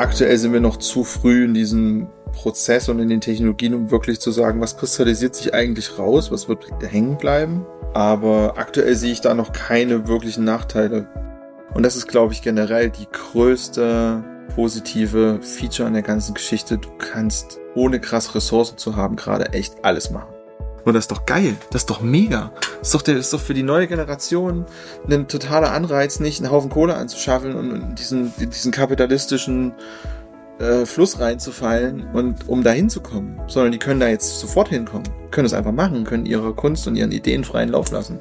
aktuell sind wir noch zu früh in diesem Prozess und in den Technologien, um wirklich zu sagen, was kristallisiert sich eigentlich raus, was wird hängen bleiben. Aber aktuell sehe ich da noch keine wirklichen Nachteile. Und das ist, glaube ich, generell die größte positive Feature an der ganzen Geschichte. Du kannst, ohne krass Ressourcen zu haben, gerade echt alles machen. Und das ist doch geil. Das ist doch mega. Das ist doch, der, das ist doch für die neue Generation ein totaler Anreiz, nicht einen Haufen Kohle anzuschaffen und diesen, diesen kapitalistischen äh, Fluss reinzufallen und um da hinzukommen, sondern die können da jetzt sofort hinkommen, können es einfach machen, können ihre Kunst und ihren Ideen freien Lauf lassen.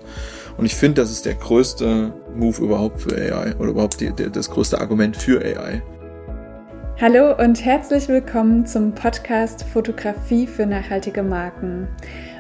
Und ich finde, das ist der größte Move überhaupt für AI oder überhaupt die, die, das größte Argument für AI. Hallo und herzlich willkommen zum Podcast Fotografie für nachhaltige Marken.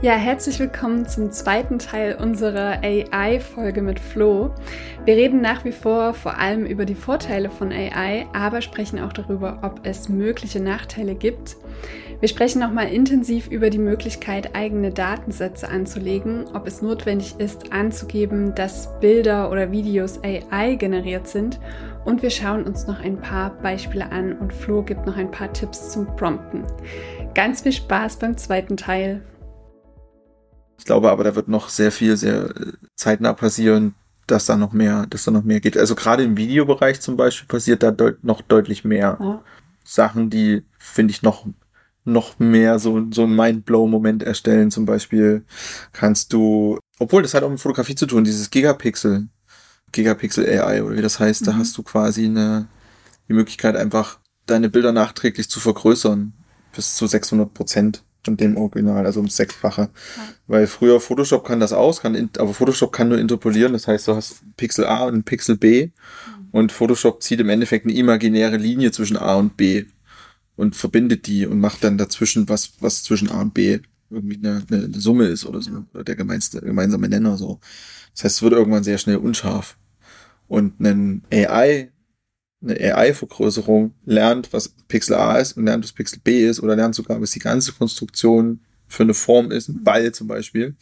Ja, herzlich willkommen zum zweiten Teil unserer AI-Folge mit Flo. Wir reden nach wie vor vor allem über die Vorteile von AI, aber sprechen auch darüber, ob es mögliche Nachteile gibt. Wir sprechen nochmal intensiv über die Möglichkeit, eigene Datensätze anzulegen, ob es notwendig ist, anzugeben, dass Bilder oder Videos AI generiert sind. Und wir schauen uns noch ein paar Beispiele an und Flo gibt noch ein paar Tipps zum Prompten. Ganz viel Spaß beim zweiten Teil. Ich glaube aber, da wird noch sehr viel, sehr äh, zeitnah passieren, dass da noch mehr, dass da noch mehr geht. Also gerade im Videobereich zum Beispiel passiert da deut noch deutlich mehr ja. Sachen, die finde ich noch noch mehr so so ein Mindblow-Moment erstellen. Zum Beispiel kannst du, obwohl das hat auch mit Fotografie zu tun, dieses Gigapixel, Gigapixel AI oder wie das heißt, mhm. da hast du quasi eine die Möglichkeit einfach deine Bilder nachträglich zu vergrößern bis zu 600 Prozent von dem Original, also ums Sechsfache. Ja. Weil früher Photoshop kann das aus, kann, aber Photoshop kann nur interpolieren. Das heißt, du hast Pixel A und Pixel B mhm. und Photoshop zieht im Endeffekt eine imaginäre Linie zwischen A und B und verbindet die und macht dann dazwischen was, was zwischen A und B irgendwie eine, eine, Summe ist oder so, oder der gemeinsame Nenner so. Das heißt, es wird irgendwann sehr schnell unscharf. Und ein AI eine AI-Vergrößerung lernt, was Pixel A ist und lernt, was Pixel B ist oder lernt sogar, was die ganze Konstruktion für eine Form ist, ein Ball zum Beispiel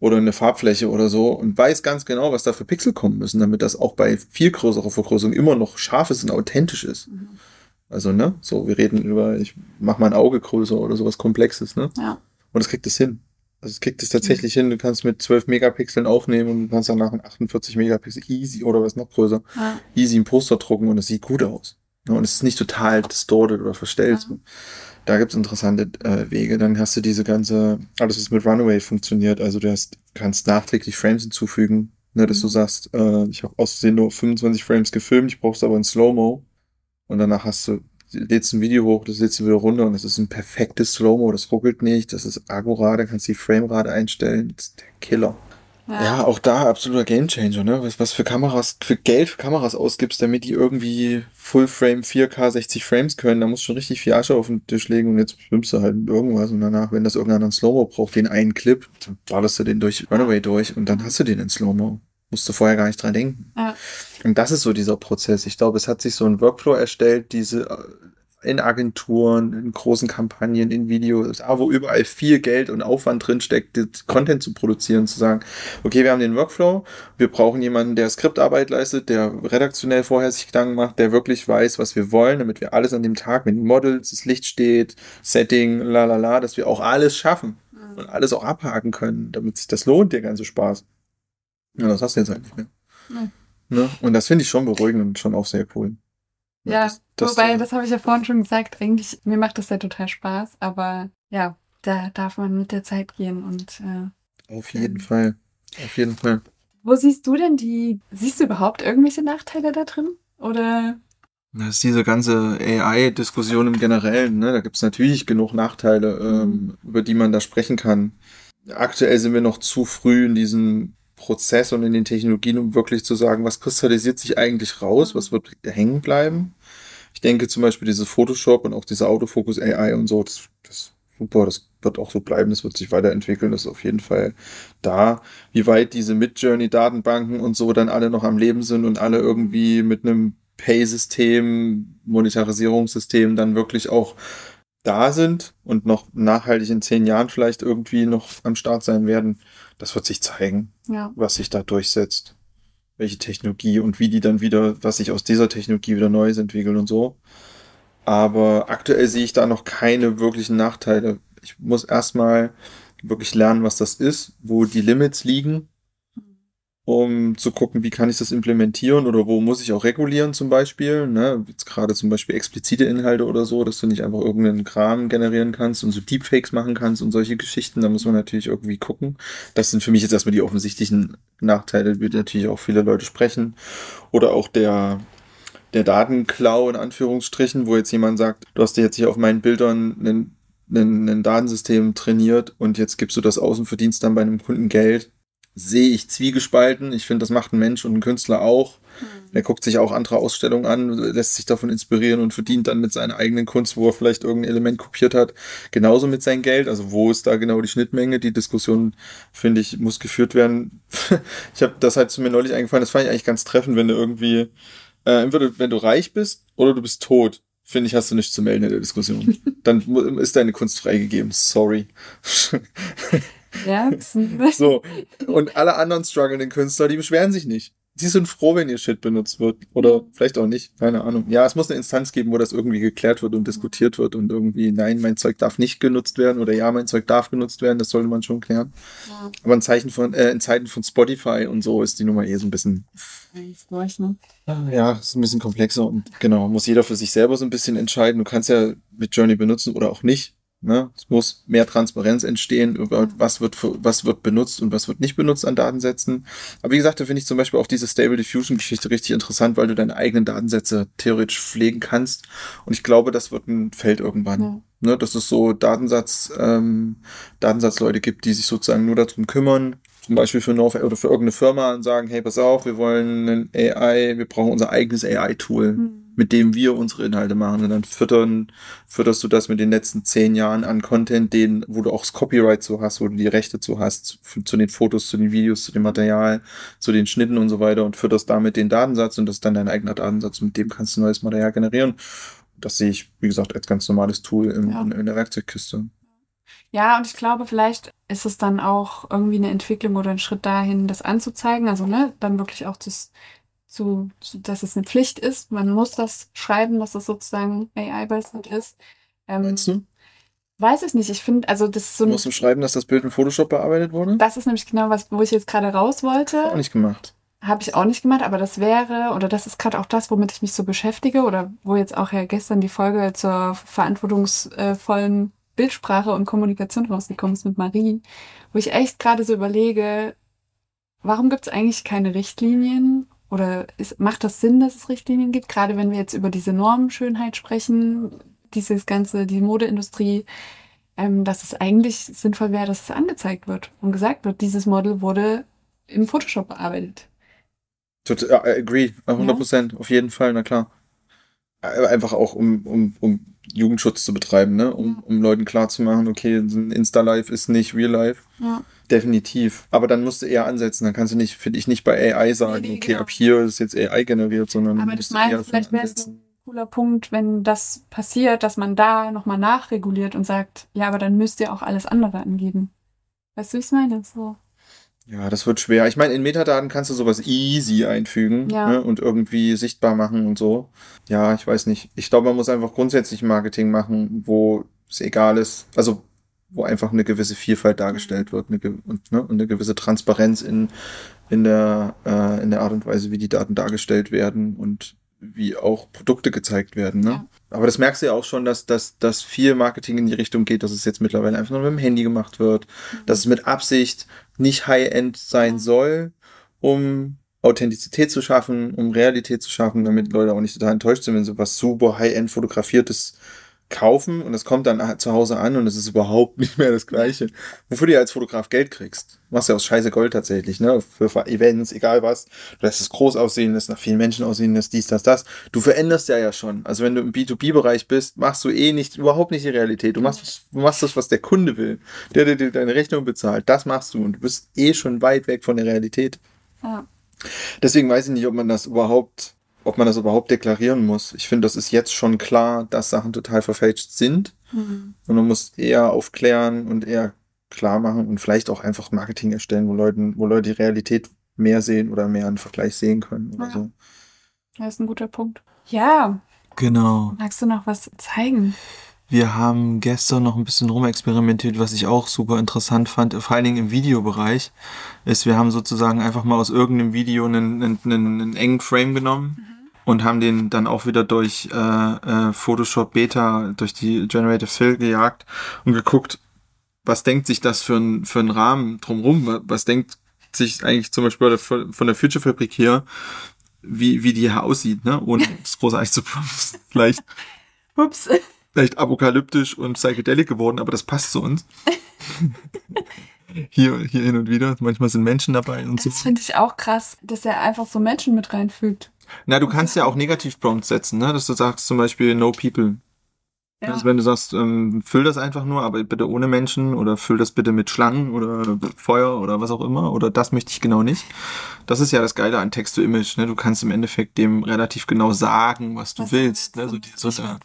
oder eine Farbfläche oder so und weiß ganz genau, was da für Pixel kommen müssen, damit das auch bei viel größerer Vergrößerung immer noch scharf ist und authentisch ist. Mhm. Also, ne, so, wir reden über, ich mach mein Auge größer oder sowas Komplexes, ne? Ja. Und das kriegt es hin. Also es kriegt es tatsächlich mhm. hin, du kannst mit 12 Megapixeln aufnehmen und kannst danach ein 48 Megapixel easy oder was noch größer, ja. easy ein Poster drucken und es sieht gut aus. Und es ist nicht total distorted oder verstellt. Ja. Da gibt's interessante äh, Wege. Dann hast du diese ganze, alles was mit Runaway funktioniert. Also du hast, kannst nachträglich Frames hinzufügen, ne, dass mhm. du sagst, äh, ich habe auszusehen nur 25 Frames gefilmt, ich brauch's aber in Slow-Mo. Und danach hast du lädst ein Video hoch, das lädst du wieder runter und es ist ein perfektes Slow-Mo, das ruckelt nicht, das ist akkurat, da kannst du die Framerate einstellen, das ist der Killer. Ja. ja, auch da absoluter Gamechanger, ne? Was, was für Kameras, für Geld für Kameras ausgibst, damit die irgendwie Full-Frame 4K 60 Frames können, da musst du schon richtig viel Asche auf den Tisch legen und jetzt schwimmst du halt mit irgendwas und danach, wenn das irgendeiner Slow-Mo braucht, den einen Clip, dann ballerst du den durch Runaway durch und dann hast du den in Slow-Mo. Musst du vorher gar nicht dran denken. Ja. Und das ist so dieser Prozess. Ich glaube, es hat sich so ein Workflow erstellt, diese in Agenturen, in großen Kampagnen, in Videos, wo überall viel Geld und Aufwand drin steckt, Content zu produzieren, zu sagen, okay, wir haben den Workflow, wir brauchen jemanden, der Skriptarbeit leistet, der redaktionell vorher sich Gedanken macht, der wirklich weiß, was wir wollen, damit wir alles an dem Tag mit Models, das Licht steht, Setting, la la la, dass wir auch alles schaffen mhm. und alles auch abhaken können, damit sich das lohnt, der ganze Spaß. Ja, das hast du jetzt halt nicht mehr. Mhm. Ne? Und das finde ich schon beruhigend und schon auch sehr cool. Ja, das, das, wobei, das habe ich ja vorhin schon gesagt, eigentlich, mir macht das ja total Spaß, aber ja, da darf man mit der Zeit gehen und äh, Auf jeden ähm, Fall. Auf jeden Fall. Wo siehst du denn die, siehst du überhaupt irgendwelche Nachteile da drin? Oder? Das ist diese ganze AI-Diskussion im Generellen, ne? Da gibt's natürlich genug Nachteile, ähm, mhm. über die man da sprechen kann. Aktuell sind wir noch zu früh in diesem Prozess und in den Technologien, um wirklich zu sagen, was kristallisiert sich eigentlich raus, was wird hängen bleiben. Ich denke zum Beispiel diese Photoshop und auch diese Autofokus AI und so, das, das super, das wird auch so bleiben, das wird sich weiterentwickeln, das ist auf jeden Fall da. Wie weit diese Midjourney-Datenbanken und so dann alle noch am Leben sind und alle irgendwie mit einem Pay-System, Monetarisierungssystem dann wirklich auch da sind und noch nachhaltig in zehn Jahren vielleicht irgendwie noch am Start sein werden, das wird sich zeigen, ja. was sich da durchsetzt. Welche Technologie und wie die dann wieder, was sich aus dieser Technologie wieder Neues entwickelt und so. Aber aktuell sehe ich da noch keine wirklichen Nachteile. Ich muss erstmal wirklich lernen, was das ist, wo die Limits liegen, um zu gucken, wie kann ich das implementieren oder wo muss ich auch regulieren zum Beispiel. Ne? Jetzt gerade zum Beispiel explizite Inhalte oder so, dass du nicht einfach irgendeinen Kram generieren kannst und so Deepfakes machen kannst und solche Geschichten. Da muss man natürlich irgendwie gucken. Das sind für mich jetzt erstmal die offensichtlichen Nachteile, wie natürlich auch viele Leute sprechen. Oder auch der der Datenklau in Anführungsstrichen, wo jetzt jemand sagt, du hast dir jetzt hier auf meinen Bildern einen, ein Datensystem trainiert und jetzt gibst du das aus und verdienst dann bei einem Kunden Geld, sehe ich zwiegespalten. Ich finde, das macht ein Mensch und ein Künstler auch. Mhm. Er guckt sich auch andere Ausstellungen an, lässt sich davon inspirieren und verdient dann mit seiner eigenen Kunst, wo er vielleicht irgendein Element kopiert hat, genauso mit seinem Geld. Also wo ist da genau die Schnittmenge? Die Diskussion, finde ich, muss geführt werden. ich habe das halt zu mir neulich eingefallen, das fand ich eigentlich ganz treffend, wenn du irgendwie äh, entweder wenn du reich bist oder du bist tot, finde ich, hast du nichts zu melden in der Diskussion. Dann ist deine Kunst freigegeben. Sorry. Ja. so. Und alle anderen strugglenden Künstler, die beschweren sich nicht die sind froh, wenn ihr Shit benutzt wird. Oder vielleicht auch nicht, keine Ahnung. Ja, es muss eine Instanz geben, wo das irgendwie geklärt wird und diskutiert wird und irgendwie, nein, mein Zeug darf nicht genutzt werden oder ja, mein Zeug darf genutzt werden, das sollte man schon klären. Ja. Aber in, Zeichen von, äh, in Zeiten von Spotify und so ist die Nummer eh so ein bisschen. Ne? Ja, ist ein bisschen komplexer und genau, muss jeder für sich selber so ein bisschen entscheiden. Du kannst ja mit Journey benutzen oder auch nicht. Ne? Es muss mehr Transparenz entstehen über was wird, was wird benutzt und was wird nicht benutzt an Datensätzen. Aber wie gesagt, da finde ich zum Beispiel auch diese Stable Diffusion Geschichte richtig interessant, weil du deine eigenen Datensätze theoretisch pflegen kannst. Und ich glaube, das wird ein Feld irgendwann. Ja. Ne? Dass es so Datensatz, ähm, Datensatzleute gibt, die sich sozusagen nur darum kümmern, zum Beispiel für North oder für irgendeine Firma und sagen, hey, pass auf, wir wollen ein AI, wir brauchen unser eigenes AI-Tool. Mhm mit dem wir unsere Inhalte machen. Und dann füttern, fütterst du das mit den letzten zehn Jahren an Content, den, wo du auch das Copyright zu hast, wo du die Rechte zu hast, zu, zu den Fotos, zu den Videos, zu dem Material, zu den Schnitten und so weiter und fütterst damit den Datensatz und das ist dann dein eigener Datensatz und mit dem kannst du neues Material generieren. Das sehe ich, wie gesagt, als ganz normales Tool im, ja. in, in der Werkzeugkiste. Ja, und ich glaube, vielleicht ist es dann auch irgendwie eine Entwicklung oder ein Schritt dahin, das anzuzeigen. Also, ne, dann wirklich auch das zu, zu, dass es eine Pflicht ist. Man muss das schreiben, dass es sozusagen AI-basiert ist. Ähm, Meinst du? Weiß ich nicht. Ich finde, also das ist so. Musst du schreiben, dass das Bild in Photoshop bearbeitet wurde? Das ist nämlich genau was, wo ich jetzt gerade raus wollte. Auch nicht gemacht. Habe ich auch nicht gemacht, aber das wäre, oder das ist gerade auch das, womit ich mich so beschäftige, oder wo jetzt auch ja gestern die Folge zur verantwortungsvollen Bildsprache und Kommunikation rausgekommen ist mit Marie, wo ich echt gerade so überlege, warum gibt es eigentlich keine Richtlinien oder ist, macht das Sinn, dass es Richtlinien gibt? Gerade wenn wir jetzt über diese Normschönheit sprechen, dieses ganze, die Modeindustrie, ähm, dass es eigentlich sinnvoll wäre, dass es angezeigt wird und gesagt wird, dieses Model wurde im Photoshop bearbeitet. Total, I agree, 100 Prozent, ja. auf jeden Fall, na klar. Einfach auch, um, um, um Jugendschutz zu betreiben, ne? um, um Leuten klarzumachen, okay, Insta-Life ist nicht Real Life. Ja. Definitiv. Aber dann musst du eher ansetzen. Dann kannst du nicht, finde ich, nicht bei AI sagen, nee, nee, okay, genau. ab hier ist jetzt AI generiert, sondern. Aber das meine vielleicht wäre es ein cooler Punkt, wenn das passiert, dass man da nochmal nachreguliert und sagt, ja, aber dann müsst ihr auch alles andere angeben. Weißt du, wie ich meine? So. Ja, das wird schwer. Ich meine, in Metadaten kannst du sowas easy einfügen ja. ne, und irgendwie sichtbar machen und so. Ja, ich weiß nicht. Ich glaube, man muss einfach grundsätzlich Marketing machen, wo es egal ist. Also wo einfach eine gewisse Vielfalt dargestellt wird eine, und, ne, und eine gewisse Transparenz in, in, der, äh, in der Art und Weise, wie die Daten dargestellt werden und wie auch Produkte gezeigt werden. Ne? Ja. Aber das merkst du ja auch schon, dass, dass, dass viel Marketing in die Richtung geht, dass es jetzt mittlerweile einfach nur mit dem Handy gemacht wird, mhm. dass es mit Absicht nicht High-End sein soll, um Authentizität zu schaffen, um Realität zu schaffen, damit Leute auch nicht total enttäuscht sind, wenn so was super High-End fotografiertes kaufen und es kommt dann zu Hause an und es ist überhaupt nicht mehr das Gleiche. Wofür du ja als Fotograf Geld kriegst. Du machst ja aus Scheiße Gold tatsächlich, ne? Für Events, egal was. Du lässt es groß aussehen, lässt nach vielen Menschen aussehen, lässt dies, das, das. Du veränderst ja ja schon. Also wenn du im B2B-Bereich bist, machst du eh nicht, überhaupt nicht die Realität. Du machst, du machst das, was der Kunde will. Der, der dir deine Rechnung bezahlt. Das machst du und du bist eh schon weit weg von der Realität. Ja. Deswegen weiß ich nicht, ob man das überhaupt ob man das überhaupt deklarieren muss. Ich finde, das ist jetzt schon klar, dass Sachen total verfälscht sind. Mhm. Und man muss eher aufklären und eher klar machen und vielleicht auch einfach Marketing erstellen, wo Leuten, wo Leute die Realität mehr sehen oder mehr einen Vergleich sehen können oder ja. so. Das ist ein guter Punkt. Ja. Genau. Magst du noch was zeigen? Wir haben gestern noch ein bisschen rumexperimentiert, was ich auch super interessant fand, vor allen Dingen im Videobereich, ist, wir haben sozusagen einfach mal aus irgendeinem Video einen, einen, einen engen Frame genommen. Und haben den dann auch wieder durch äh, äh, Photoshop Beta, durch die Generative Fill gejagt und geguckt, was denkt sich das für ein, für ein Rahmen drumrum, was denkt sich eigentlich zum Beispiel von der Future Fabrik hier, wie, wie die hier aussieht, ne? ohne das großartig zu vielleicht, Ups. vielleicht apokalyptisch und psychedelic geworden, aber das passt zu uns. hier, hier hin und wieder. Manchmal sind Menschen dabei und das so. Das finde ich auch krass, dass er einfach so Menschen mit reinfügt. Na, du kannst ja auch Negativ-Prompts setzen, ne? dass du sagst zum Beispiel No People. Ja. Also wenn du sagst, ähm, füll das einfach nur, aber bitte ohne Menschen oder füll das bitte mit Schlangen oder Feuer oder was auch immer oder das möchte ich genau nicht. Das ist ja das Geile an Text-to-Image. Ne? Du kannst im Endeffekt dem relativ genau sagen, was du was willst. Ne? So diese,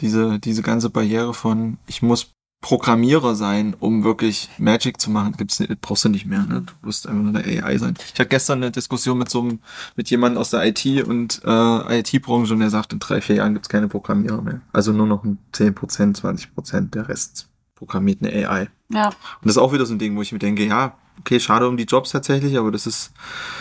diese, diese ganze Barriere von ich muss Programmierer sein, um wirklich Magic zu machen, gibt's brauchst du nicht mehr. Ne? Du musst einfach nur eine AI sein. Ich hatte gestern eine Diskussion mit so einem, mit jemandem aus der IT und äh, IT-Branche und der sagt, in drei, vier Jahren gibt's keine Programmierer mehr. Also nur noch ein 10%, 20%, der Rest programmiert eine AI. Ja. Und das ist auch wieder so ein Ding, wo ich mir denke, ja, okay, schade um die Jobs tatsächlich, aber das ist,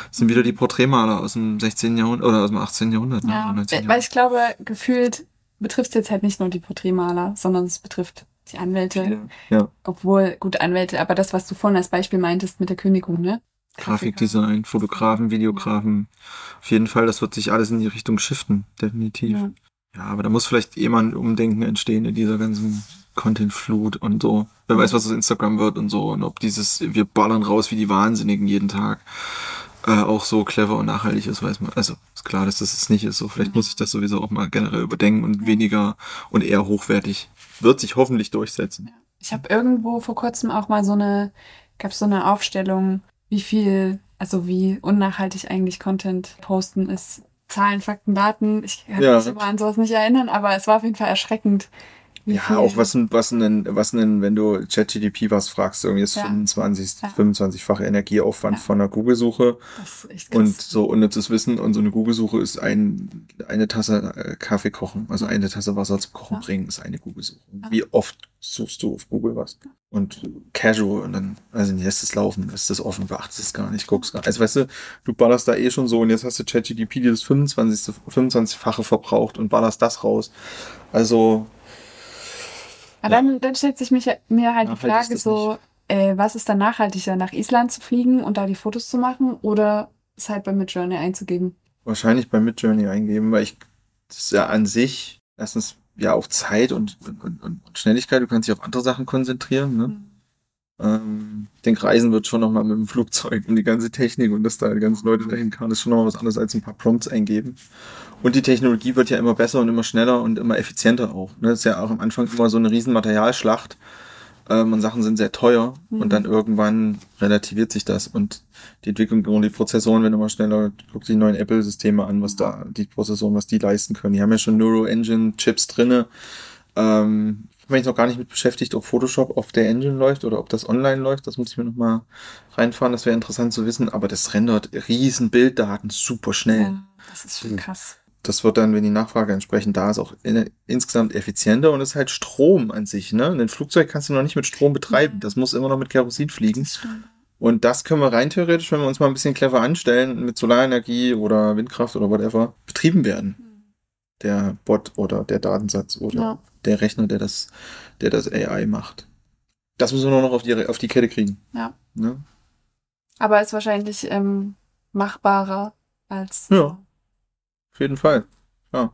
das sind wieder die Porträtmaler aus dem 16. Jahrhundert oder aus dem 18. Jahrhundert. Ne? Ja, weil ich glaube, gefühlt betrifft es jetzt halt nicht nur die Porträtmaler, sondern es betrifft die Anwälte. Ja. Obwohl, gut, Anwälte, aber das, was du vorhin als Beispiel meintest mit der Kündigung, ne? Grafikdesign, Fotografen, Videografen. Auf jeden Fall, das wird sich alles in die Richtung shiften, definitiv. Ja, ja aber da muss vielleicht jemand Umdenken entstehen in dieser ganzen Content-Flut und so. Wer weiß, was aus Instagram wird und so. Und ob dieses, wir ballern raus wie die Wahnsinnigen jeden Tag, äh, auch so clever und nachhaltig ist, weiß man. Also ist klar, dass das es nicht ist. So, vielleicht muss ich das sowieso auch mal generell überdenken und weniger und eher hochwertig wird sich hoffentlich durchsetzen. Ich habe irgendwo vor kurzem auch mal so eine, gab es so eine Aufstellung, wie viel, also wie unnachhaltig eigentlich Content posten ist. Zahlen, Fakten, Daten. Ich kann ja. mich immer an sowas nicht erinnern, aber es war auf jeden Fall erschreckend, wie ja, viel? auch was, was denn, was denn, wenn du ChatGDP was fragst, irgendwie ist ja. 25, ja. 25-fache Energieaufwand ja. von einer Google-Suche. Und so unnützes Wissen und so eine Google-Suche ist ein, eine Tasse äh, Kaffee kochen, also eine Tasse Wasser zum Kochen bringen, ist eine Google-Suche. Wie oft suchst du auf Google was? Und casual und dann, also lässt es laufen, lässt es offen, beachtest es gar nicht, guckst gar nicht. Also weißt du, du ballerst da eh schon so und jetzt hast du ChatGDP, die das 25, 25-fache verbraucht und ballerst das raus. Also, aber ja. dann, dann stellt sich mich, mir halt die Frage so, äh, was ist dann nachhaltiger, nach Island zu fliegen und da die Fotos zu machen oder es halt bei Midjourney einzugeben? Wahrscheinlich bei Midjourney eingeben, weil ich, das ist ja an sich erstens ja auch Zeit und, und, und Schnelligkeit, du kannst dich auf andere Sachen konzentrieren, ne? Mhm. Ähm, ich denke, Reisen wird schon nochmal mit dem Flugzeug und die ganze Technik und dass da die ganzen Leute dahin kamen, ist schon nochmal was anderes als ein paar Prompts eingeben. Und die Technologie wird ja immer besser und immer schneller und immer effizienter auch. Ne? Das ist ja auch am Anfang immer so eine riesen Materialschlacht ähm, und Sachen sind sehr teuer mhm. und dann irgendwann relativiert sich das und die Entwicklung und die Prozessoren werden immer schneller. Guck die neuen Apple-Systeme an, was da die Prozessoren, was die leisten können. Die haben ja schon Neuro Engine Chips drinne. Ähm, bin ich noch gar nicht mit beschäftigt, ob Photoshop auf der Engine läuft oder ob das online läuft. Das muss ich mir noch mal reinfahren. Das wäre interessant zu wissen. Aber das rendert riesen Bilddaten super schnell. Ja, das ist schon krass das wird dann, wenn die Nachfrage entsprechend da ist, auch in, insgesamt effizienter und ist halt Strom an sich. Ne? Ein Flugzeug kannst du noch nicht mit Strom betreiben. Das muss immer noch mit Kerosin fliegen. Und das können wir rein theoretisch, wenn wir uns mal ein bisschen clever anstellen, mit Solarenergie oder Windkraft oder whatever, betrieben werden. Der Bot oder der Datensatz oder ja. Der Rechner, der das, der das AI macht. Das müssen wir nur noch auf die, auf die Kette kriegen. Ja. Ne? Aber ist wahrscheinlich ähm, machbarer als. Ja. Auf jeden Fall. Ja.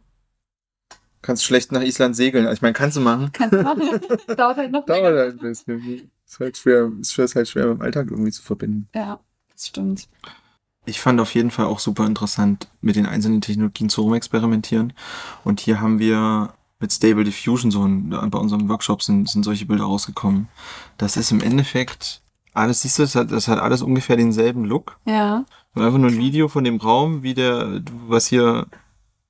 Kannst schlecht nach Island segeln. Also ich meine, kannst du machen. Kannst du machen. Dauert halt noch Dauert halt ein bisschen. Ist halt schwer, ist halt schwer mit dem Alltag irgendwie zu verbinden. Ja, das stimmt. Ich fand auf jeden Fall auch super interessant, mit den einzelnen Technologien zu rumexperimentieren. Und hier haben wir mit Stable Diffusion so ein, bei unserem Workshop sind, sind solche Bilder rausgekommen. Das ist im Endeffekt alles, siehst du, das hat, das hat alles ungefähr denselben Look. Ja. Einfach nur ein Video von dem Raum, wie der, was hier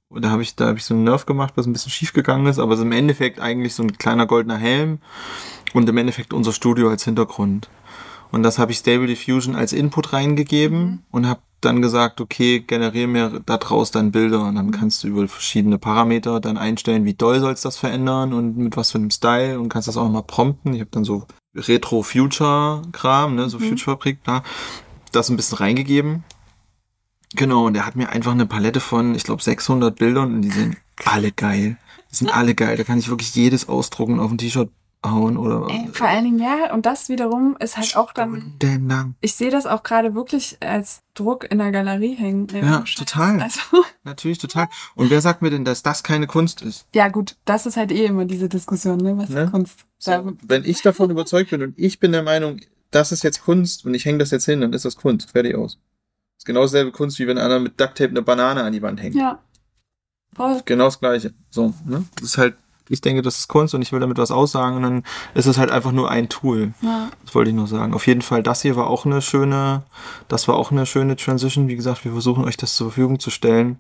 da habe ich, da habe ich so einen Nerf gemacht, was ein bisschen schief gegangen ist, aber es ist im Endeffekt eigentlich so ein kleiner goldener Helm und im Endeffekt unser Studio als Hintergrund. Und das habe ich Stable Diffusion als Input reingegeben mhm. und habe dann gesagt, okay, generiere mir da draus dann Bilder und dann mhm. kannst du über verschiedene Parameter dann einstellen, wie doll sollst das verändern und mit was für einem Style und kannst das auch nochmal prompten. Ich habe dann so Retro-Future-Kram, ne, so mhm. Future-Fabrik, da, das ein bisschen reingegeben Genau, und er hat mir einfach eine Palette von, ich glaube, 600 Bildern und die sind alle geil. Die sind alle geil. Da kann ich wirklich jedes ausdrucken auf ein T-Shirt hauen oder. Ey, vor allen Dingen, ja, und das wiederum ist halt auch dann. Lang. Ich sehe das auch gerade wirklich als Druck in der Galerie hängen. Ja, ja total. Also. Natürlich total. Und wer sagt mir denn, dass das keine Kunst ist? Ja, gut, das ist halt eh immer diese Diskussion, ne? Was ne? ist Kunst? So, wenn ich davon überzeugt bin und ich bin der Meinung, das ist jetzt Kunst und ich hänge das jetzt hin, dann ist das Kunst. Fertig aus genau dieselbe Kunst, wie wenn einer mit Ducktape eine Banane an die Wand hängt. Ja. Voll. Genau das gleiche. So, ne? Das ist halt ich denke, das ist Kunst und ich will damit was aussagen und dann ist es halt einfach nur ein Tool. Ja. Das wollte ich nur sagen. Auf jeden Fall, das hier war auch eine schöne, das war auch eine schöne Transition. Wie gesagt, wir versuchen euch das zur Verfügung zu stellen.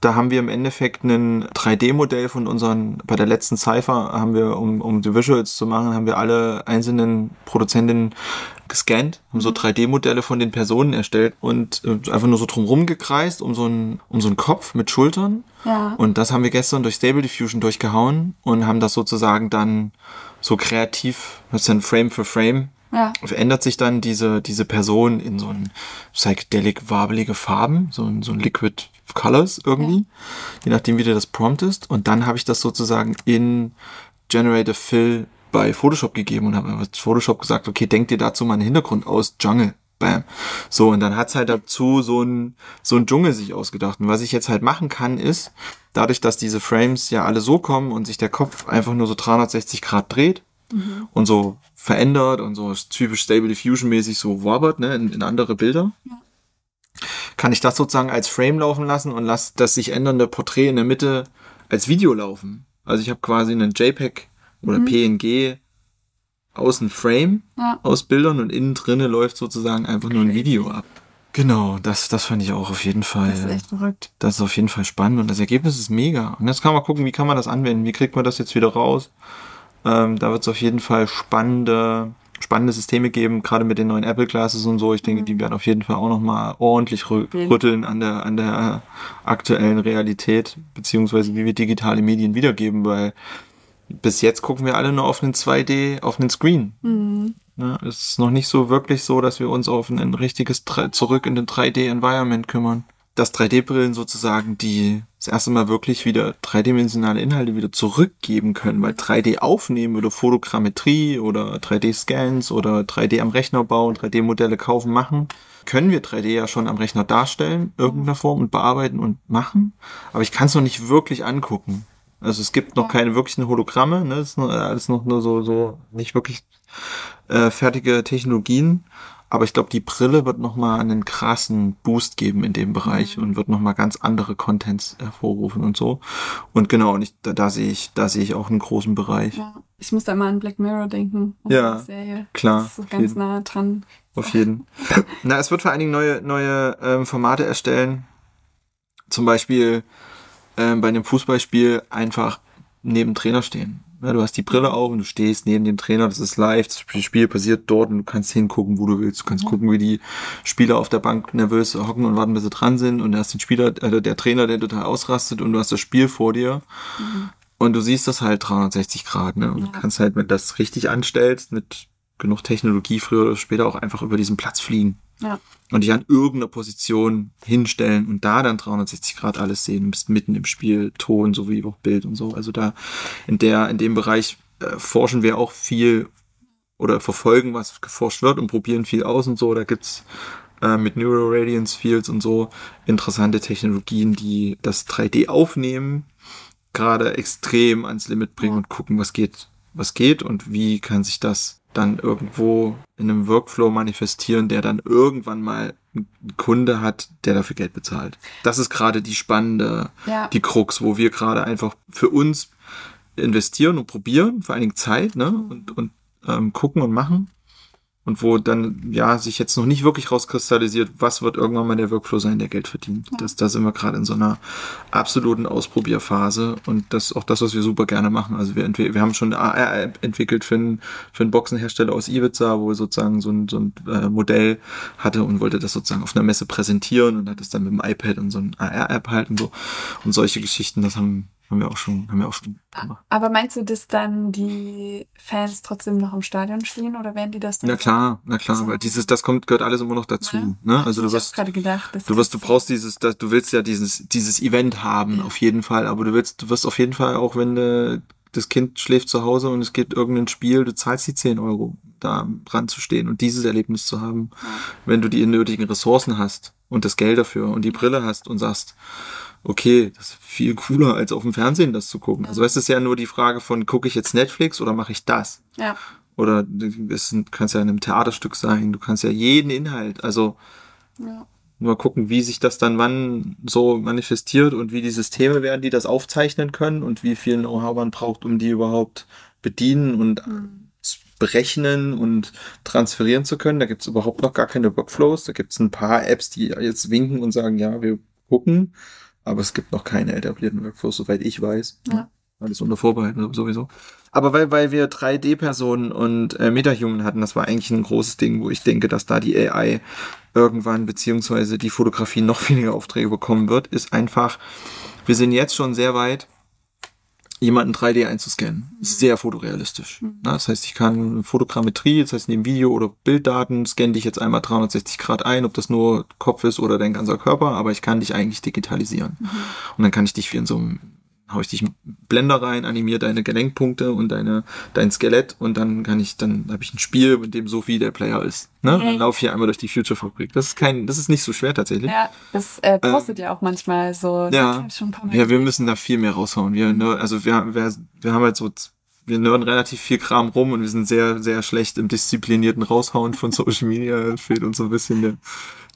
Da haben wir im Endeffekt ein 3D-Modell von unseren, bei der letzten Cypher haben wir, um, um die Visuals zu machen, haben wir alle einzelnen Produzentinnen gescannt, haben so 3D-Modelle mhm. von den Personen erstellt und äh, einfach nur so drumrum gekreist, um so einen, um so einen Kopf mit Schultern. Ja. Und das haben wir gestern durch Stable Diffusion durchgehauen und haben das sozusagen dann so kreativ, das ist dann Frame für Frame, ja. verändert sich dann diese, diese Person in so ein psychedelic wabelige Farben, so ein, so ein Liquid Colors irgendwie, ja. je nachdem wie dir das Prompt ist. Und dann habe ich das sozusagen in Generative Fill bei Photoshop gegeben und habe Photoshop gesagt, okay, denk dir dazu mal einen Hintergrund aus, Jungle. Bam. So, und dann hat's halt dazu so ein, so ein Dschungel sich ausgedacht. Und was ich jetzt halt machen kann, ist, dadurch, dass diese Frames ja alle so kommen und sich der Kopf einfach nur so 360 Grad dreht mhm. und so verändert und so typisch Stable Diffusion mäßig so wabert, ne, in, in andere Bilder. Ja. Kann ich das sozusagen als Frame laufen lassen und lasse das sich ändernde Porträt in der Mitte als Video laufen. Also ich habe quasi einen JPEG oder mhm. PNG aus einem Frame ja. aus Bildern und innen drinne läuft sozusagen einfach nur ein Video ab. Genau, das, das fand ich auch auf jeden Fall. Das ist echt verrückt. Das ist auf jeden Fall spannend und das Ergebnis ist mega. Und jetzt kann man gucken, wie kann man das anwenden, wie kriegt man das jetzt wieder raus. Ähm, da wird es auf jeden Fall spannende, spannende Systeme geben, gerade mit den neuen Apple Glasses und so. Ich denke, mhm. die werden auf jeden Fall auch nochmal ordentlich rü rütteln an der, an der aktuellen Realität, beziehungsweise wie wir digitale Medien wiedergeben, weil bis jetzt gucken wir alle nur auf einen 2D, auf einen Screen. Mhm. Ja, es ist noch nicht so wirklich so, dass wir uns auf ein richtiges zurück in den 3D-Environment kümmern. Dass 3D-Brillen sozusagen die das erste Mal wirklich wieder dreidimensionale Inhalte wieder zurückgeben können, weil 3D aufnehmen oder Fotogrammetrie oder 3D-Scans oder 3D am Rechner bauen, 3D-Modelle kaufen, machen, können wir 3D ja schon am Rechner darstellen, irgendeiner Form und bearbeiten und machen, aber ich kann es noch nicht wirklich angucken. Also es gibt noch ja. keine wirklichen Hologramme, ne? Das ist nur, alles noch nur so, so nicht wirklich äh, fertige Technologien. Aber ich glaube, die Brille wird nochmal einen krassen Boost geben in dem Bereich mhm. und wird nochmal ganz andere Contents hervorrufen und so. Und genau, und ich, da, da sehe ich, da sehe ich auch einen großen Bereich. Ja. Ich muss da mal an Black Mirror denken. Ja, klar. Das ist so ganz jeden. nah dran. Auf jeden. Na, es wird vor allen Dingen neue, neue ähm, Formate erstellen. Zum Beispiel ähm, bei einem Fußballspiel einfach neben dem Trainer stehen. Ja, du hast die Brille auf und du stehst neben dem Trainer, das ist live, das Spiel passiert dort und du kannst hingucken, wo du willst. Du kannst ja. gucken, wie die Spieler auf der Bank nervös hocken und warten, bis sie dran sind und du hast den Spieler, äh, der Trainer, der total ausrastet und du hast das Spiel vor dir. Mhm. Und du siehst das halt 360 Grad, ne? Und ja. du kannst halt, wenn du das richtig anstellst, mit genug Technologie früher oder später auch einfach über diesen Platz fliegen. Ja. Und dich an irgendeiner Position hinstellen und da dann 360 Grad alles sehen. Du bist mitten im Spiel, Ton sowie auch Bild und so. Also da in der, in dem Bereich äh, forschen wir auch viel oder verfolgen, was geforscht wird und probieren viel aus und so. Da gibt's äh, mit Neuroradiance Fields und so interessante Technologien, die das 3D aufnehmen gerade extrem ans Limit bringen und gucken, was geht, was geht und wie kann sich das dann irgendwo in einem Workflow manifestieren, der dann irgendwann mal einen Kunde hat, der dafür Geld bezahlt. Das ist gerade die spannende, ja. die Krux, wo wir gerade einfach für uns investieren und probieren, vor allen Dingen Zeit, ne, und, und ähm, gucken und machen und wo dann ja sich jetzt noch nicht wirklich rauskristallisiert, was wird irgendwann mal der Workflow sein, der Geld verdient. Ja. Das, da sind wir gerade in so einer absoluten Ausprobierphase und das ist auch das, was wir super gerne machen. Also wir, wir haben schon eine AR-App entwickelt für einen, für einen Boxenhersteller aus Ibiza, wo er sozusagen so ein, so ein äh, Modell hatte und wollte das sozusagen auf einer Messe präsentieren und hat es dann mit dem iPad und so ein AR-App halten so und solche Geschichten, das haben haben wir auch schon, haben wir auch schon gemacht. Aber meinst du, dass dann die Fans trotzdem noch im Stadion stehen oder werden die das dann? Na klar, na klar, weil dieses, das kommt, gehört alles immer noch dazu. Ja, ne? Also du wirst, gerade gedacht, du wirst, du brauchst dieses, das, du willst ja dieses, dieses Event haben, ja. auf jeden Fall. Aber du willst, du wirst auf jeden Fall auch, wenn du, das Kind schläft zu Hause und es gibt irgendein Spiel, du zahlst die 10 Euro, da dran zu stehen und dieses Erlebnis zu haben, ja. wenn du die nötigen Ressourcen hast und das Geld dafür und die Brille hast und sagst, okay, das ist viel cooler, als auf dem Fernsehen das zu gucken. Also es ist ja nur die Frage von, gucke ich jetzt Netflix oder mache ich das? Ja. Oder es kannst ja in einem Theaterstück sein, du kannst ja jeden Inhalt, also ja. nur gucken, wie sich das dann wann so manifestiert und wie die Systeme werden, die das aufzeichnen können und wie viel Know-how man braucht, um die überhaupt bedienen und mhm berechnen und transferieren zu können. Da gibt es überhaupt noch gar keine Workflows. Da gibt es ein paar Apps, die jetzt winken und sagen, ja, wir gucken. Aber es gibt noch keine etablierten Workflows, soweit ich weiß. Ja. Alles unter Vorbehalt sowieso. Aber weil, weil wir 3D-Personen und äh, Metahuman hatten, das war eigentlich ein großes Ding, wo ich denke, dass da die AI irgendwann beziehungsweise die Fotografie noch weniger Aufträge bekommen wird, ist einfach, wir sind jetzt schon sehr weit, jemanden 3D einzuscannen. Sehr fotorealistisch. Mhm. Das heißt, ich kann Fotogrammetrie, das heißt neben Video oder Bilddaten, scanne dich jetzt einmal 360 Grad ein, ob das nur Kopf ist oder dein ganzer Körper, aber ich kann dich eigentlich digitalisieren. Mhm. Und dann kann ich dich wie in so einem hau ich dich Blender rein, animiere deine Gelenkpunkte und deine dein Skelett und dann kann ich, dann habe ich ein Spiel, mit dem Sophie der Player ist. Ne? Okay. Dann laufe ich hier einmal durch die Future Fabrik. Das ist kein, das ist nicht so schwer tatsächlich. Ja, das äh, postet äh, ja auch manchmal so. Ja, ja, wir müssen da viel mehr raushauen. Wir, also wir, wir, wir haben halt so wir nörden relativ viel Kram rum und wir sind sehr, sehr schlecht im disziplinierten Raushauen von Social Media. Fehlt uns so ein bisschen der,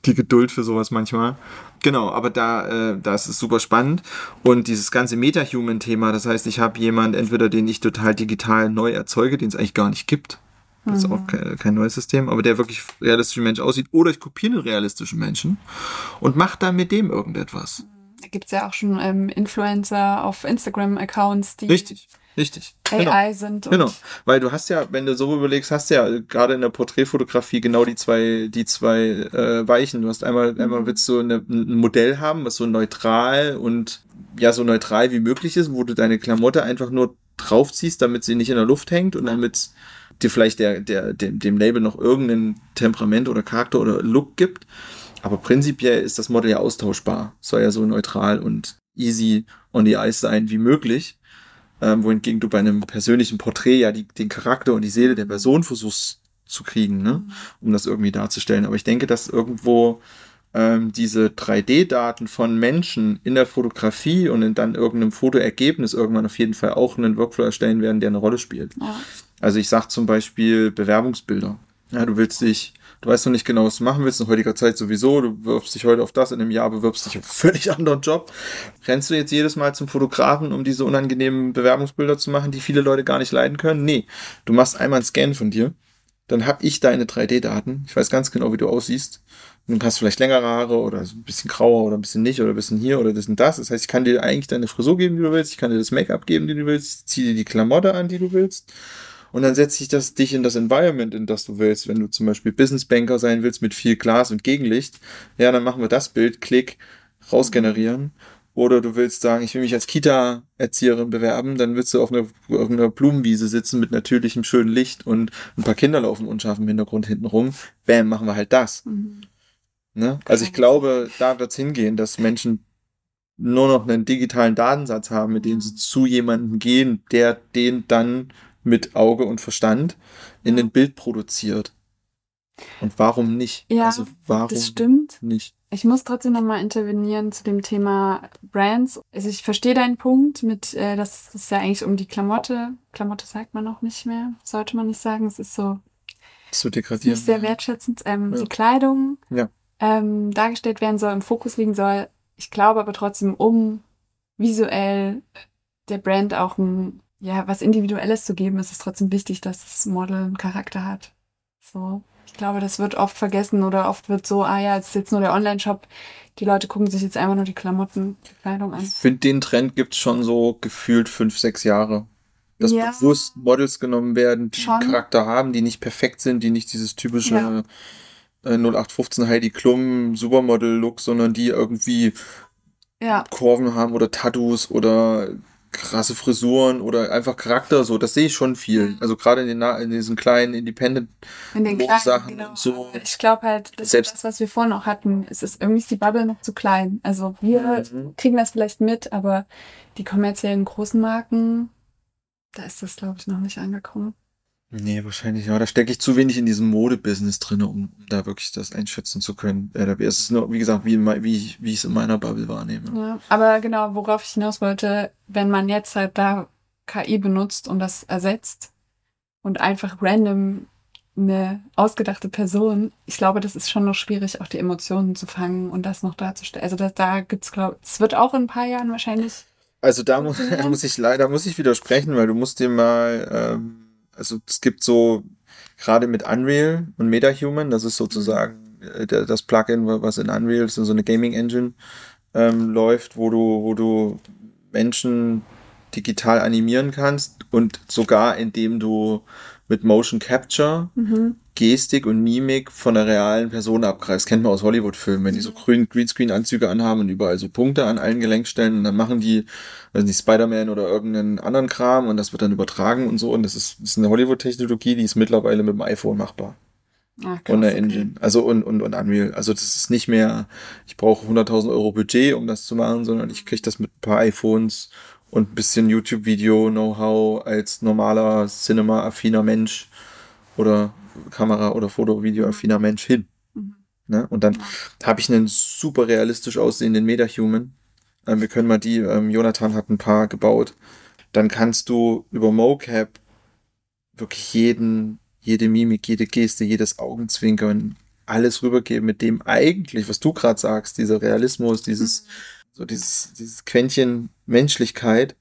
die Geduld für sowas manchmal. Genau, aber da, äh, da ist es super spannend. Und dieses ganze Meta-Human-Thema, das heißt, ich habe jemand, entweder den ich total digital neu erzeuge, den es eigentlich gar nicht gibt. Das ist auch mhm. kein, kein, neues System, aber der wirklich realistisch Mensch aussieht. Oder ich kopiere einen realistischen Menschen und mache dann mit dem irgendetwas. Da gibt es ja auch schon ähm, Influencer auf Instagram-Accounts, die Richtig Richtig. AI genau. sind. Genau. Weil du hast ja, wenn du so überlegst, hast ja gerade in der Porträtfotografie genau die zwei, die zwei äh, Weichen. Du hast einmal, mhm. einmal willst du eine, ein Modell haben, was so neutral und ja, so neutral wie möglich ist, wo du deine Klamotte einfach nur draufziehst, damit sie nicht in der Luft hängt und damit dir vielleicht der, der, dem, dem Label noch irgendein Temperament oder Charakter oder Look gibt. Aber prinzipiell ist das Modell ja austauschbar. Soll ja so neutral und easy on the ice sein wie möglich ähm, wohingegen du bei einem persönlichen Porträt ja die, den Charakter und die Seele der Person versuchst zu kriegen, ne? um das irgendwie darzustellen. Aber ich denke, dass irgendwo ähm, diese 3D-Daten von Menschen in der Fotografie und in dann irgendeinem Fotoergebnis irgendwann auf jeden Fall auch einen Workflow erstellen werden, der eine Rolle spielt. Ja. Also ich sag zum Beispiel Bewerbungsbilder. Ja, du willst dich du weißt noch nicht genau, was du machen willst, in heutiger Zeit sowieso, du bewirbst dich heute auf das, in einem Jahr bewirbst dich auf einen völlig anderen Job. Rennst du jetzt jedes Mal zum Fotografen, um diese unangenehmen Bewerbungsbilder zu machen, die viele Leute gar nicht leiden können? Nee, du machst einmal einen Scan von dir, dann hab ich deine 3D-Daten, ich weiß ganz genau, wie du aussiehst, du hast vielleicht längere Haare oder ein bisschen grauer oder ein bisschen nicht oder ein bisschen hier oder das und das. Das heißt, ich kann dir eigentlich deine Frisur geben, die du willst, ich kann dir das Make-up geben, die du willst, zieh dir die Klamotte an, die du willst und dann setze ich das, dich in das Environment, in das du willst. Wenn du zum Beispiel Business Banker sein willst mit viel Glas und Gegenlicht, ja, dann machen wir das Bild, Klick, rausgenerieren. Oder du willst sagen, ich will mich als Kita-Erzieherin bewerben, dann willst du auf einer, auf einer Blumenwiese sitzen mit natürlichem schönen Licht und ein paar Kinder laufen unscharf im Hintergrund hinten rum. Bam, machen wir halt das. Mhm. Ne? Also ich glaube, da wird es hingehen, dass Menschen nur noch einen digitalen Datensatz haben, mit dem sie zu jemandem gehen, der den dann mit Auge und Verstand in ein Bild produziert. Und warum nicht? Ja, also warum das stimmt. nicht? Ich muss trotzdem nochmal intervenieren zu dem Thema Brands. Also ich verstehe deinen Punkt mit, äh, dass es ja eigentlich um die Klamotte, Klamotte sagt man auch nicht mehr, sollte man nicht sagen. Es ist so so degradieren. Nicht sehr wertschätzend. Ähm, Ja. Die Kleidung Ja. ähm, dargestellt werden soll, im Fokus liegen soll. Ich glaube aber trotzdem, um visuell der Brand auch ein, ja, was Individuelles zu geben, ist es trotzdem wichtig, dass das Model einen Charakter hat. So. Ich glaube, das wird oft vergessen oder oft wird so, ah ja, es ist jetzt nur der Online-Shop. Die Leute gucken sich jetzt einfach nur die Klamotten, die Kleidung an. Ich finde, den Trend gibt's schon so gefühlt fünf, sechs Jahre. Dass Ja. bewusst Models genommen werden, die Schon. Charakter haben, die nicht perfekt sind, die nicht dieses typische Ja. äh, 0815 Heidi Klum Supermodel-Look, sondern die irgendwie Ja, Kurven haben oder Tattoos oder krasse Frisuren oder einfach Charakter so. Das sehe ich schon viel. Mhm. Also gerade in, den, in diesen kleinen Independent in den kleinen, Sachen genau. und so. Ich glaube halt, das Selbst- ist das, was wir vorhin auch hatten. Es ist irgendwie ist die Bubble noch zu klein. Also wir Mhm. kriegen das vielleicht mit, aber die kommerziellen großen Marken, da ist das, glaube ich, noch nicht angekommen. Nee, wahrscheinlich, ja. Da stecke ich zu wenig in diesem Modebusiness drin, um da wirklich das einschätzen zu können. Es ist nur, wie gesagt, wie, wie, ich- wie ich es in meiner Bubble wahrnehme. Ja, aber genau, worauf ich hinaus wollte, wenn man jetzt halt da KI benutzt und das ersetzt und einfach random eine ausgedachte Person, ich glaube, das ist schon noch schwierig, auch die Emotionen zu fangen und das noch darzustellen. Also da, da gibt's, glaube es wird auch in ein paar Jahren wahrscheinlich. Also da muss, muss ich leider muss ich widersprechen, weil du musst dir mal, ähm, also es gibt so gerade mit Unreal und MetaHuman, das ist sozusagen äh, das Plugin, was in Unreal, so eine Gaming Engine ähm, läuft, wo du, wo du Menschen digital animieren kannst und sogar indem du mit Motion Capture Mhm. Gestik und Mimik von der realen Person abgreifst. Kennt man aus Hollywood-Filmen, wenn die so grün Greenscreen-Anzüge anhaben und überall so Punkte an allen Gelenkstellen und dann machen die, also die Spider-Man oder irgendeinen anderen Kram und das wird dann übertragen und so und das ist, das ist eine Hollywood-Technologie, die ist mittlerweile mit dem iPhone machbar Ah, krass, und der okay. Engine. Also und, und, und Unreal. Also das ist nicht mehr, ich brauche 100.000 Euro Budget, um das zu machen, sondern ich kriege das mit ein paar iPhones und ein bisschen YouTube-Video-Know-how als normaler Cinema-affiner Mensch oder Kamera- oder Foto-Video-affiner Mensch hin. Mhm. Ne? Und dann habe ich einen super realistisch aussehenden Metahuman. Ähm, wir können mal die, ähm, Jonathan hat ein paar gebaut. Dann kannst du über MoCap wirklich jeden, jede Mimik, jede Geste, jedes Augenzwinkern, alles rübergeben, mit dem eigentlich, was du gerade sagst, dieser Realismus, dieses, so dieses, dieses Quäntchen Menschlichkeit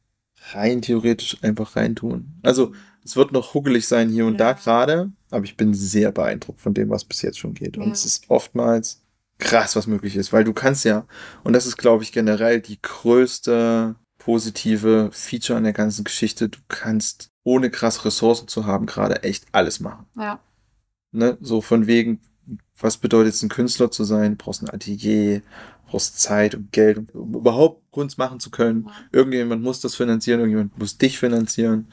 rein theoretisch einfach reintun. Also es wird noch huckelig sein hier und da Ja. gerade, aber ich bin sehr beeindruckt von dem, was bis jetzt schon geht. Und Ja. es ist oftmals krass, was möglich ist, weil du kannst ja, und das ist, glaube ich, generell die größte positive Feature an der ganzen Geschichte, du kannst, ohne krass Ressourcen zu haben, gerade echt alles machen. Ja, Ne? So von wegen, was bedeutet es, ein Künstler zu sein? Du brauchst ein Atelier, brauchst Zeit und Geld, um überhaupt Kunst machen zu können. Irgendjemand muss das finanzieren, irgendjemand muss dich finanzieren.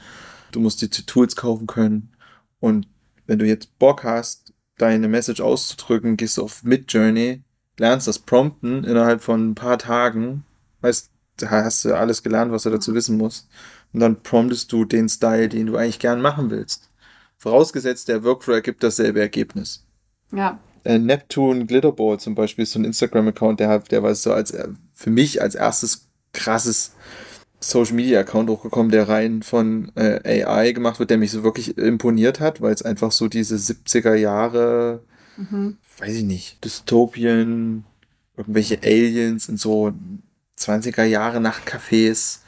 Du musst dir die Tools kaufen können. Und wenn du jetzt Bock hast, deine Message auszudrücken, gehst du auf Midjourney, lernst das Prompten innerhalb von ein paar Tagen, weißt, da hast du alles gelernt, was du dazu wissen musst. Und dann promptest du den Style, den du eigentlich gern machen willst. Vorausgesetzt, der Workflow ergibt dasselbe Ergebnis. ja, Äh, Neptune Glitterball zum Beispiel ist so ein Instagram-Account, der hat, der war so als, äh, für mich als erstes krasses Social Media Account hochgekommen, der rein von äh, AI gemacht wird, der mich so wirklich imponiert hat, weil es einfach so diese 70er Jahre, mhm. weiß ich nicht, Dystopien, irgendwelche Aliens in so 20er Jahre Nachtcafés,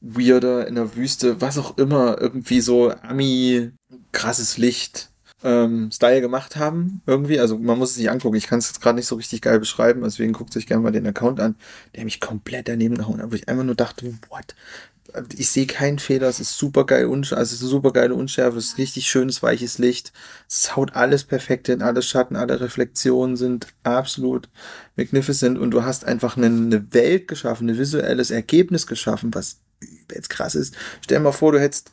weirder in der Wüste, was auch immer, irgendwie so Ami, krasses Licht, ähm, Style gemacht haben, irgendwie. Also man muss es sich angucken. Ich kann es jetzt gerade nicht so richtig geil beschreiben, deswegen guckt sich gerne mal den Account an, der mich komplett daneben gehauen hat, wo ich einfach nur dachte, what? Ich sehe keinen Fehler, es ist super geil, also es ist super geile Unschärfe, es ist richtig schönes, weiches Licht. Es haut alles perfekt hin, alle Schatten, alle Reflexionen sind absolut magnificent und du hast einfach eine, eine Welt geschaffen, ein visuelles Ergebnis geschaffen, was jetzt krass ist. Stell dir mal vor, du hättest,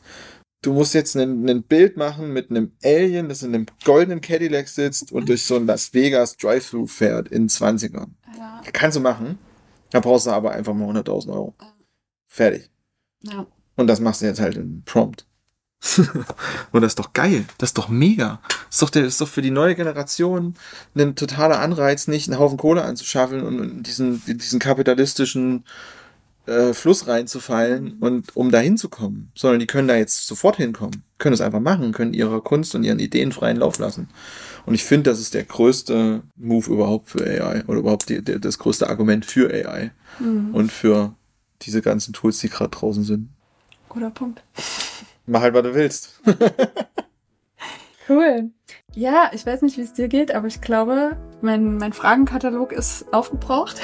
du musst jetzt ein, Bild machen mit einem Alien, das in einem goldenen Cadillac sitzt und durch so ein Las Vegas Drive-Thru fährt in 20ern. ja, Kannst du machen. Da brauchst du aber einfach mal 100.000 Euro. Fertig. ja. Und das machst du jetzt halt in Prompt. und das ist doch geil. Das ist doch mega. Das ist doch, der, ist doch für die neue Generation ein totaler Anreiz, nicht einen Haufen Kohle anzuschaffen und diesen, in diesen kapitalistischen äh, Fluss reinzufallen und um da hinzukommen, sondern die können da jetzt sofort hinkommen, können es einfach machen, können ihre Kunst und ihren Ideen freien Lauf lassen. Und ich finde, das ist der größte Move überhaupt für AI oder überhaupt die, der, das größte Argument für AI mhm. und für diese ganzen Tools, die gerade draußen sind. Guter Punkt. Mach halt, was du willst. cool. Ja, ich weiß nicht, wie es dir geht, aber ich glaube, mein, mein Fragenkatalog ist aufgebraucht.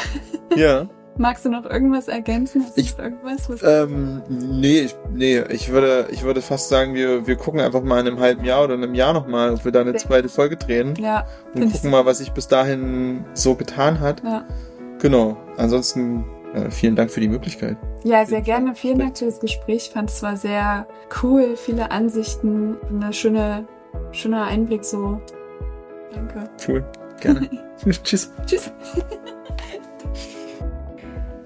Ja. Magst du noch irgendwas ergänzen? Hast ich, irgendwas? Ähm, nee, ich, nee, ich würde, ich würde fast sagen, wir, wir gucken einfach mal in einem halben Jahr oder in einem Jahr nochmal, ob wir da eine zweite Folge drehen. Ja. Und gucken mal, was sich bis dahin so getan hat. Ja. Genau. Ansonsten, äh, vielen Dank für die Möglichkeit. Ja, sehr gerne. Vielen Dank für das Gespräch. Ich fand es war sehr cool, viele Ansichten, eine schöne, schöner Einblick so. Danke. Cool. Gerne. Tschüss. Tschüss.